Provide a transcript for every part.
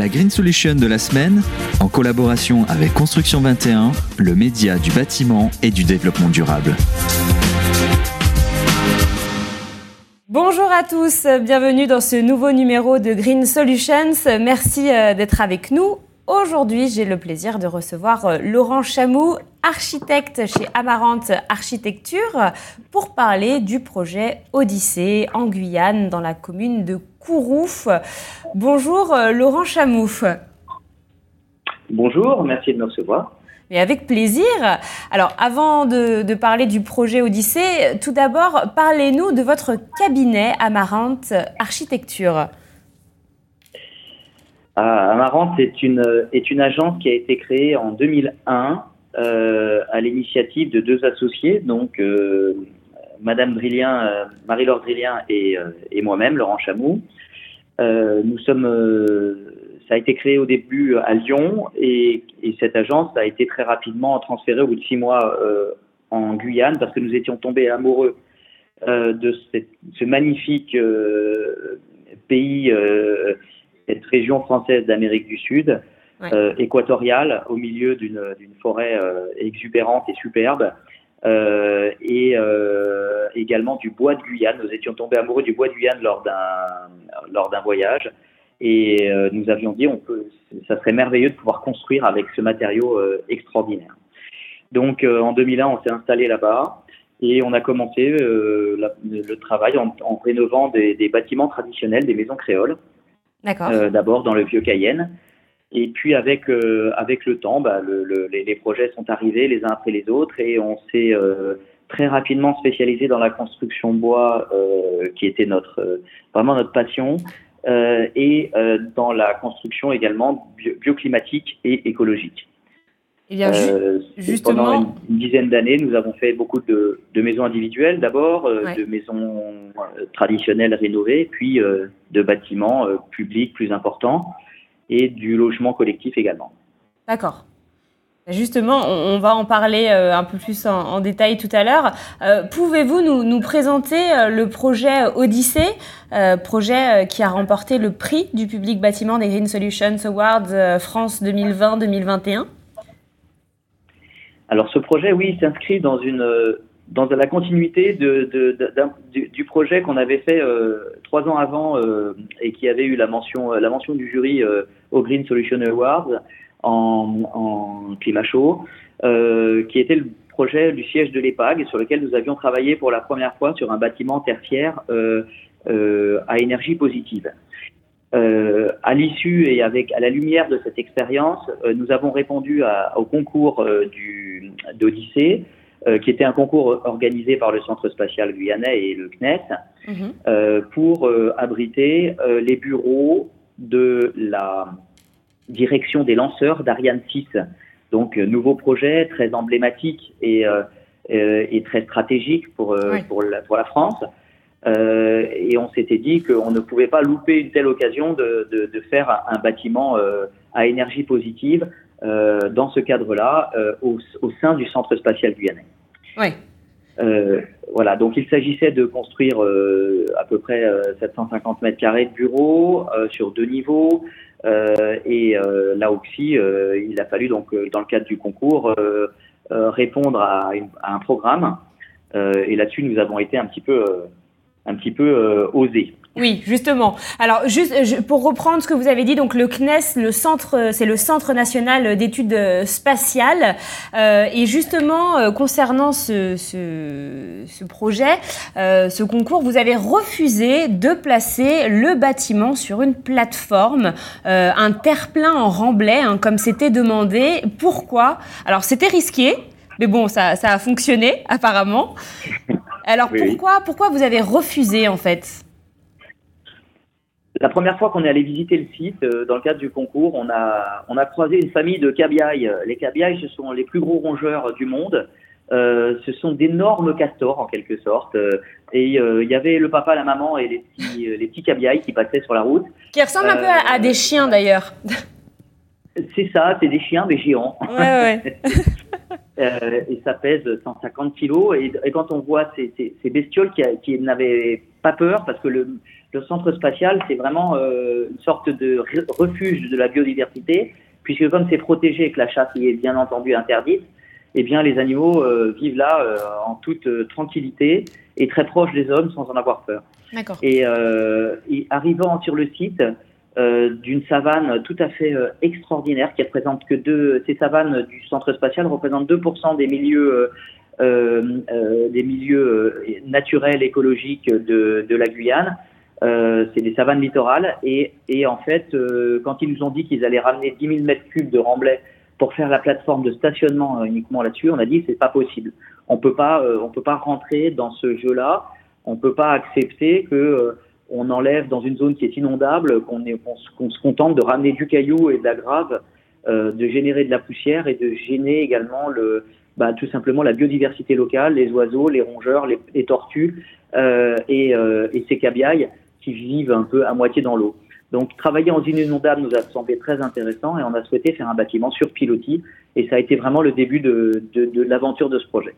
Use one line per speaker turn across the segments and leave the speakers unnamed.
la Green Solution de la semaine, en collaboration avec Construction 21, le média du bâtiment et du développement durable.
Bonjour à tous, bienvenue dans ce nouveau numéro de Green Solutions. Merci euh, d'être avec nous. Aujourd'hui, j'ai le plaisir de recevoir euh, Laurent Chamou, architecte chez Amarante Architecture, pour parler du projet Odyssée en Guyane, dans la commune de Kourouf. Bonjour euh, Laurent Chamouf.
Bonjour, merci de me recevoir.
Mais avec plaisir. Alors, avant de, parler du projet Odyssée, tout d'abord, parlez-nous de votre cabinet Amarante Architecture.
Ah, Amarante est une, est une agence qui a été créée en 2001 euh, à l'initiative de deux associés, donc euh, Madame Drillien, euh, Marie-Laure Drillien et, et moi-même, Laurent Chamou. nous sommes ça a été créé au début à Lyon et, cette agence a été très rapidement transférée au bout de six mois euh, en Guyane parce que nous étions tombés amoureux euh, de ce magnifique euh, pays, cette région française d'Amérique du Sud, équatoriale, au milieu d'une forêt exubérante et superbe. Et également du bois de Guyane. Nous étions tombés amoureux du bois de Guyane lors d'un voyage. Et euh, nous avions dit, on peut, ça serait merveilleux de pouvoir construire avec ce matériau euh, extraordinaire. Donc euh, en 2001, on s'est installé là-bas et on a commencé le travail en, rénovant des, bâtiments traditionnels, des maisons créoles. D'abord dans le vieux Cayenne. Et puis avec avec le temps, bah, le, les, les, projets sont arrivés les uns après les autres et on s'est très rapidement spécialisé dans la construction bois, qui était notre vraiment notre passion. Euh, et euh, dans la construction également bioclimatique et écologique.
Euh, justement...
Pendant une, dizaine d'années, nous avons fait beaucoup de, maisons individuelles d'abord, de maisons traditionnelles rénovées, puis de bâtiments publics plus importants et du logement collectif également.
D'accord. Justement, on va en parler euh, un peu plus en, détail tout à l'heure. Euh, pouvez-vous nous, présenter euh, le projet Odyssée, projet qui a remporté le prix du public bâtiment des Green Solutions Awards France 2020-2021
Alors ce projet, oui, s'inscrit dans une dans la continuité du, projet qu'on avait fait trois ans avant et qui avait eu la mention la mention du jury au Green Solutions Awards en, en climat chaud, euh, qui était le projet du siège de l'EPAG, sur lequel nous avions travaillé pour la première fois sur un bâtiment tertiaire euh, euh, à énergie positive. À l'issue et avec à la lumière de cette expérience, nous avons répondu à, au concours du d'Odyssée, qui était un concours organisé par le Centre spatial guyanais et le CNES, mhm. pour abriter les bureaux de la direction des lanceurs d'Ariane 6. Donc, euh, nouveau projet très emblématique et, euh, euh, et très stratégique pour, pour, la, pour la France. Euh, et on s'était dit qu'on ne pouvait pas louper une telle occasion de, de, de faire un bâtiment à énergie positive dans ce cadre-là au, au, sein du Centre spatial guyanais.
Oui.
Voilà, donc il s'agissait de construire à peu près 750 mètres carrés de bureaux sur deux niveaux, euh, et euh, là aussi, euh, il a fallu donc dans le cadre du concours répondre à, un programme. et là-dessus, nous avons été un petit peu, un petit peu osés.
Oui, justement. Alors, juste pour reprendre ce que vous avez dit, donc le CNES, le centre, c'est le Centre national d'études spatiales. Euh, et justement, euh, concernant ce, ce, projet, euh, ce concours, vous avez refusé de placer le bâtiment sur une plateforme, un terre-plein en remblai, hein, comme c'était demandé. Pourquoi? Alors, c'était risqué, mais bon, ça, ça, a fonctionné apparemment. Alors, pourquoi, pourquoi vous avez refusé en fait?
La première fois qu'on est allé visiter le site, euh, dans le cadre du concours, on a, on a croisé une famille de cabiailles. Les cabiailles, ce sont les plus gros rongeurs du monde. Euh, ce sont d'énormes castors en quelque sorte. Euh, et il y avait le papa, la maman et les petits, les petits cabiailles qui passaient sur la route.
Qui ressemblent un peu à, des chiens d'ailleurs.
C'est ça, c'est des chiens, mais géants.
Ouais, ouais.
et ça pèse 150 kilos. Et, quand on voit ces, ces, bestioles qui, qui n'avaient pas peur, parce que le, le centre spatial, c'est vraiment une sorte de refuge de la biodiversité, puisque comme c'est protégé et que la chasse y est bien entendu interdite, eh bien les animaux vivent là en toute tranquillité et très proches des hommes sans en avoir peur. Et, et, arrivant sur le site, euh, d'une savane tout à fait euh, extraordinaire qui représente que deux. Ces savanes du centre spatial représentent 2% des milieux, euh, des milieux naturels écologiques de, de la Guyane. c'est des savanes littorales et, et en fait, quand ils nous ont dit qu'ils allaient ramener 10 000 mètres cubes de remblai pour faire la plateforme de stationnement uniquement là-dessus, on a dit c'est pas possible. On peut pas, on peut pas rentrer dans ce jeu-là. On peut pas accepter que on enlève dans une zone qui est inondable, qu'on se contente de ramener du caillou et de la grave, euh, de générer de la poussière et de gêner également le, bah, tout simplement la biodiversité locale, les oiseaux, les rongeurs, les, tortues euh, et, euh, et, ces cabiailles qui vivent un peu à moitié dans l'eau. Donc travailler en zone inondable nous a semblé très intéressant et on a souhaité faire un bâtiment sur pilotis et ça a été vraiment le début de l'aventure de ce projet.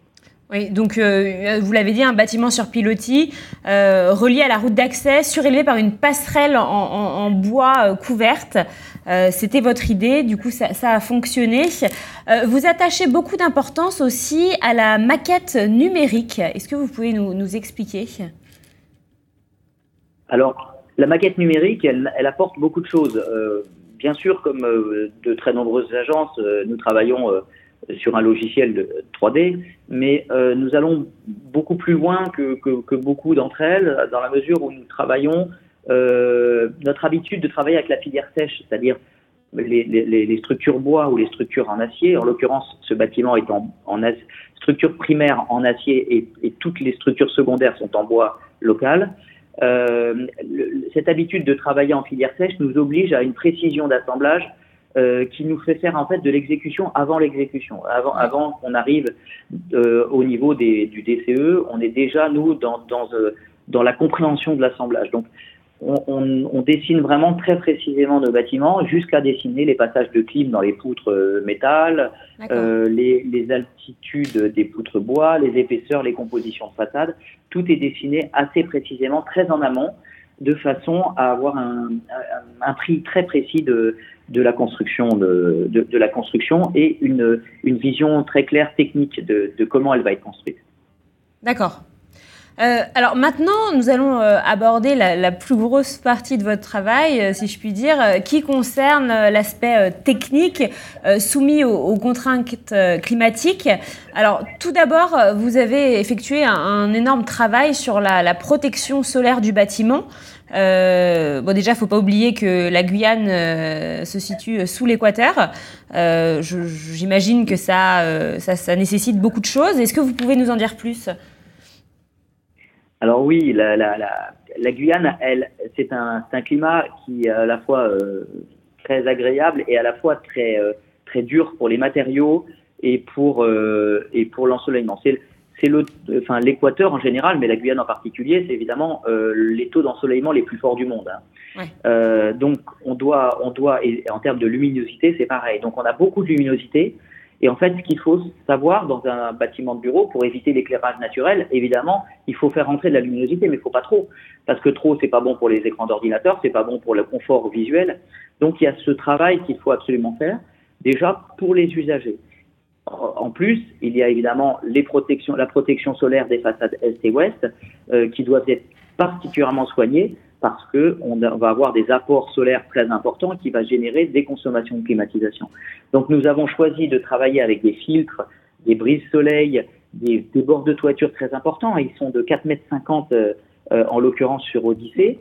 Oui, donc euh, vous l'avez dit, un bâtiment sur pilotis, euh, relié à la route d'accès, surélevé par une passerelle en, bois euh, couverte. C'était votre idée, du coup ça, a fonctionné. vous attachez beaucoup d'importance aussi à la maquette numérique. Est-ce que vous pouvez nous, expliquer?
Alors, la maquette numérique, elle apporte beaucoup de choses. bien sûr, comme de très nombreuses agences, nous travaillons sur un logiciel 3D, mais euh, nous allons beaucoup plus loin que, que, beaucoup d'entre elles, dans la mesure où nous travaillons euh, notre habitude de travailler avec la filière sèche, c'est-à-dire les, structures bois ou les structures en acier. En l'occurrence, ce bâtiment est en, structure primaire en acier et, et, toutes les structures secondaires sont en bois local. Euh, cette habitude de travailler en filière sèche nous oblige à une précision d'assemblage euh, qui nous fait faire en fait de l'exécution avant l'exécution. Avant, avant qu'on arrive euh, au niveau des, du DCE, on est déjà nous dans, dans, euh, dans la compréhension de l'assemblage. Donc on, on, on, dessine vraiment très précisément nos bâtiments jusqu'à dessiner les passages de clim dans les poutres euh, métal, euh, les, les, altitudes des poutres bois, les épaisseurs, les compositions de façade. Tout est dessiné assez précisément, très en amont de façon à avoir un, prix très précis de, la construction la construction et une, une, vision très claire technique de, de comment elle va être construite.
D'accord. Euh, alors maintenant, nous allons euh, aborder la, plus grosse partie de votre travail, euh, si je puis dire, qui concerne l'aspect technique soumis aux, contraintes climatiques. Alors tout d'abord, vous avez effectué un, énorme travail sur la, protection solaire du bâtiment. Bon, déjà, faut pas oublier que la Guyane se situe sous l'équateur. J'imagine que ça, ça, nécessite beaucoup de choses. Est-ce que vous pouvez nous en dire plus?
Alors oui, la, la, la, la Guyane, elle, c'est un, un, climat qui est à la fois euh, très agréable et à la fois très, très dur pour les matériaux et pour, et pour l'ensoleillement. C'est enfin l'équateur en général, mais la Guyane en particulier, c'est évidemment euh, les taux d'ensoleillement les plus forts du monde. Hein. Euh, donc on doit, on doit, et en termes de luminosité, c'est pareil. Donc on a beaucoup de luminosité. Et en fait, ce qu'il faut savoir dans un bâtiment de bureau, pour éviter l'éclairage naturel, évidemment, il faut faire entrer de la luminosité, mais il faut pas trop, parce que trop, c'est pas bon pour les écrans d'ordinateur, c'est pas bon pour le confort visuel. Donc il y a ce travail qu'il faut absolument faire, déjà pour les usagers. En plus, il y a évidemment la protection solaire des façades est et ouest euh, qui doivent être particulièrement soignées parce que on va avoir des apports solaires très importants qui va générer des consommations de climatisation. Donc nous avons choisi de travailler avec des filtres, des brises soleil, des, bords de toiture très importants. Ils sont de 4,50 mètres euh, euh, en l'occurrence sur Odyssée,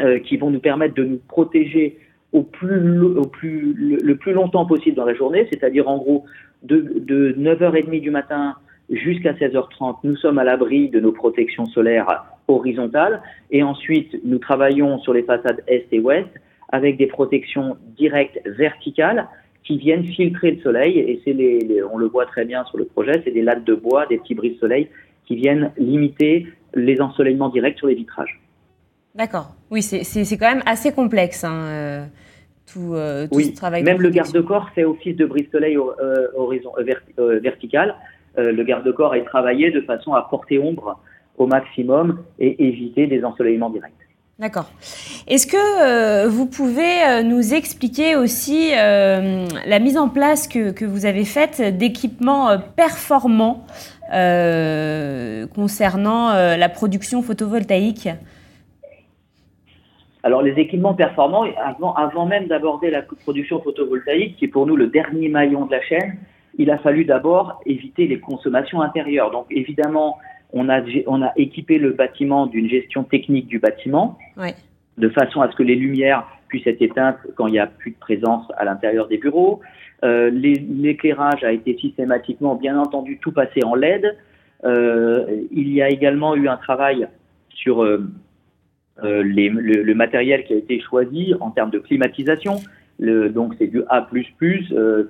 euh, qui vont nous permettre de nous protéger au plus, le, plus longtemps possible dans la journée, c'est-à-dire en gros de 9h30 du matin jusqu'à 16h30, nous sommes à l'abri de nos protections solaires horizontales et ensuite nous travaillons sur les façades est et ouest avec des protections directes verticales qui viennent filtrer le soleil et c'est les, on le voit très bien sur le projet, c'est des lattes de bois, des petits bris de soleil qui viennent limiter les ensoleillements directs sur les vitrages.
D'accord. Oui, c'est quand même assez complexe. Hein, euh, tout, tout
oui,
ce travail.
Même le garde-corps fait office de brise-soleil horizon, vertical. le garde-corps est travaillé de façon à porter ombre au maximum et éviter des ensoleillements directs.
D'accord. Est-ce que euh, vous pouvez euh, nous expliquer aussi euh, la mise en place que, que vous avez faite d'équipements performants concernant la production photovoltaïque?
Alors les équipements performants, avant, avant même d'aborder la production photovoltaïque, qui est pour nous le dernier maillon de la chaîne, il a fallu d'abord éviter les consommations intérieures. Donc évidemment, on a, on a équipé le bâtiment d'une gestion technique du bâtiment, de façon à ce que les lumières puissent être éteintes quand il n'y a plus de présence à l'intérieur des bureaux. Euh, l'éclairage a été systématiquement, bien entendu, tout passé en LED. Euh, il y a également eu un travail sur euh, le, matériel qui a été choisi en termes de climatisation. Le, donc c'est du A++,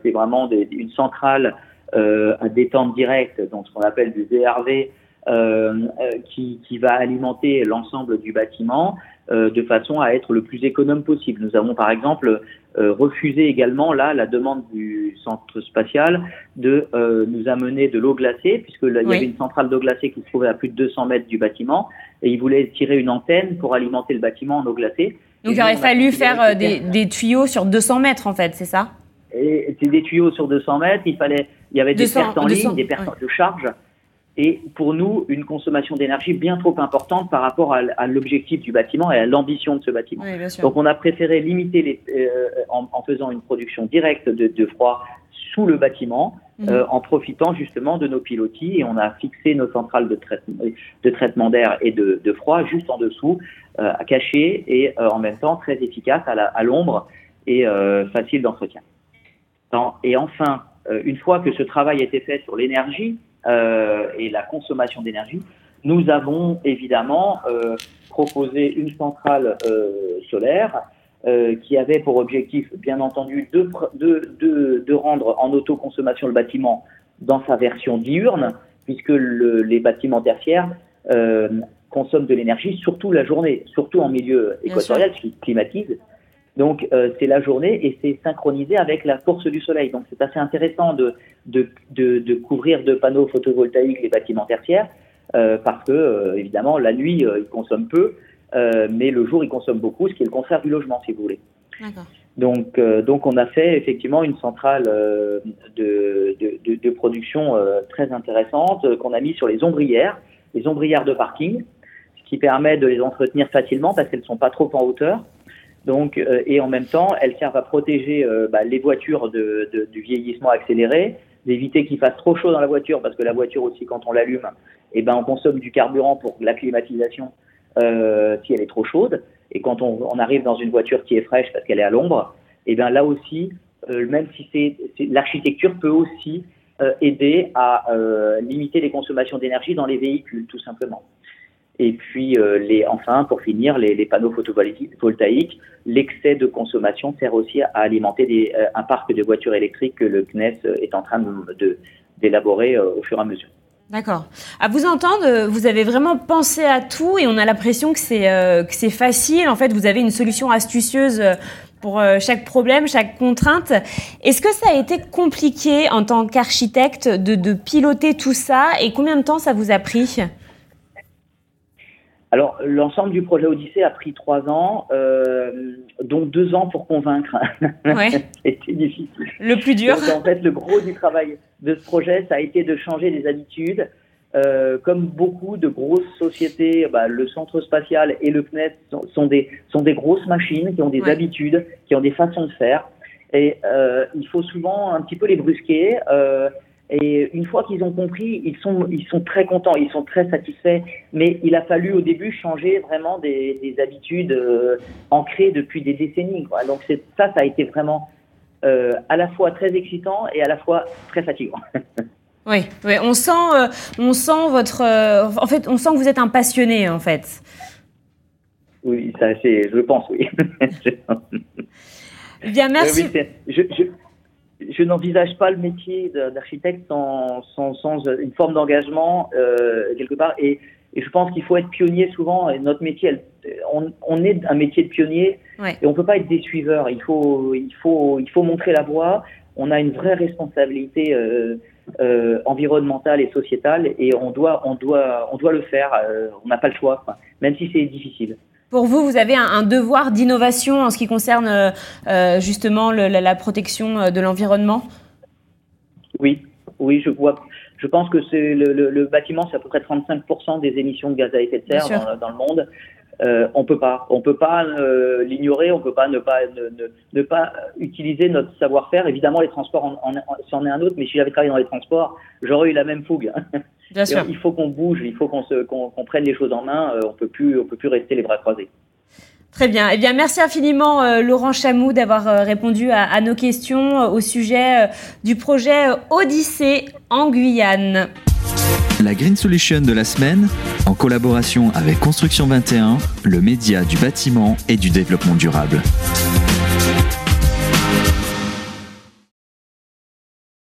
c'est vraiment des, une centrale à détente directe, donc ce qu'on appelle du VRV, qui, qui, va alimenter l'ensemble du bâtiment euh, de façon à être le plus économe possible. Nous avons par exemple refusé également là la demande du centre spatial de nous amener de l'eau glacée, puisque là, il y avait une centrale d'eau glacée qui se trouvait à plus de 200 mètres du bâtiment, et ils voulaient tirer une antenne pour alimenter le bâtiment en eau glacée.
Donc il aurait fallu faire des, des, tuyaux sur 200 mètres en fait, c'est ça?
Et c'est des tuyaux sur 200 mètres. Il fallait, il y avait des pertes en ligne, des pertes de charge et pour nous une consommation d'énergie bien trop importante par rapport à, l'objectif du bâtiment et à l'ambition de ce bâtiment. Donc on a préféré limiter les, euh, en, faisant une production directe de, froid sous le bâtiment, mhm. euh, en profitant justement de nos pilotis et on a fixé nos centrales de traitement, de traitement d'air et de, froid juste en dessous, euh, à cacher et en même temps très efficace à l'ombre et facile d'entretien. Et enfin, une fois que ce travail a été fait sur l'énergie, euh, et la consommation d'énergie, nous avons évidemment euh, proposé une centrale euh, solaire qui avait pour objectif, bien entendu, de, de, de, de rendre en autoconsommation le bâtiment dans sa version diurne, puisque le, les bâtiments tertiaires consomment de l'énergie surtout la journée, surtout en milieu équatorial, ce qui climatise. Donc euh, c'est la journée et c'est synchronisé avec la course du soleil. Donc c'est assez intéressant de, de, de, de, couvrir de panneaux photovoltaïques les bâtiments tertiaires euh, parce que euh, évidemment la nuit ils consomment peu, mais le jour ils consomment beaucoup, ce qui est le contraire du logement si vous voulez. Donc, donc on a fait effectivement une centrale de, de, de, production très intéressante qu'on a mis sur les ombrières, les ombrières de parking, ce qui permet de les entretenir facilement parce qu'elles ne sont pas trop en hauteur. Donc, euh, et en même temps, elles servent à protéger euh, bah, les voitures de, de, du vieillissement accéléré, d'éviter qu'il fasse trop chaud dans la voiture, parce que la voiture aussi, quand on l'allume, eh ben, on consomme du carburant pour la climatisation euh, si elle est trop chaude. Et quand on, on, arrive dans une voiture qui est fraîche parce qu'elle est à l'ombre, eh ben là aussi, euh, même si c'est l'architecture peut aussi aider à limiter les consommations d'énergie dans les véhicules, tout simplement. Et puis, euh, enfin, pour finir, les, panneaux photovoltaïques, l'excès de consommation sert aussi à alimenter euh, un parc de voitures électriques que le CNES est en train d'élaborer euh, au fur et à mesure.
D'accord. À vous entendre, vous avez vraiment pensé à tout et on a l'impression que c'est facile. En fait, vous avez une solution astucieuse pour chaque problème, chaque contrainte. Est-ce que ça a été compliqué en tant qu'architecte de piloter tout ça et combien de temps ça vous a pris?
Alors, l'ensemble du projet Odyssée a pris trois ans, euh, dont deux ans pour convaincre.
Ouais.
C'était difficile.
Le plus dur.
en fait, le gros du travail de ce projet, ça a été de changer les habitudes. Euh, comme beaucoup de grosses sociétés, bah, le centre spatial et le CNES sont, sont, des, sont des grosses machines qui ont des habitudes, qui ont des façons de faire. Et euh, il faut souvent un petit peu les brusquer. Euh, et une fois qu'ils ont compris, ils sont, ils sont très contents, ils sont très satisfaits. Mais il a fallu au début changer vraiment des, des habitudes euh, ancrées depuis des décennies. Quoi. Donc ça, ça a été vraiment euh, à la fois très excitant et à la fois très fatigant.
oui, oui, on sent, euh, on sent votre, en fait, on sent que vous êtes un passionné en fait.
Oui, ça, c'est, je pense, oui.
Bien, merci.
Oui, je, je, je n'envisage pas le métier d'architecte sans, sans, sans, une forme d'engagement euh, quelque part. Et et je pense qu'il faut être pionnier souvent. Et notre métier, on, on, est un métier de pionnier et on peut pas être des suiveurs. Il faut, il faut, il faut montrer la voie. On a une vraie responsabilité euh, euh, environnementale et sociétale et on doit, on doit, on doit le faire. On n'a pas le choix, même si c'est difficile.
Pour vous, vous avez un, un devoir d'innovation en ce qui concerne euh, justement le, la, la, protection de l'environnement?
Oui, oui, je vois. Je pense que c'est le, le, le, bâtiment, c'est à peu près 35% des émissions de gaz à effet de serre dans, dans, le monde. Euh, on peut pas, on peut pas euh, l'ignorer, on peut pas ne pas ne, ne, ne pas utiliser notre savoir-faire. Évidemment, les transports, en, en, c'en est un autre, mais si j'avais travaillé dans les transports, j'aurais eu la même fougue.
Bien sûr.
Il faut qu'on bouge, il faut qu'on prenne les choses en main. Euh, on peut plus, on peut plus rester les bras croisés.
Très bien. Eh bien, merci infiniment, euh, Laurent Chamou, d'avoir euh, répondu à, à, nos questions euh, au sujet du projet Odyssée en Guyane.
La Green Solution de la semaine, en collaboration avec Construction 21, le média du bâtiment et du développement durable.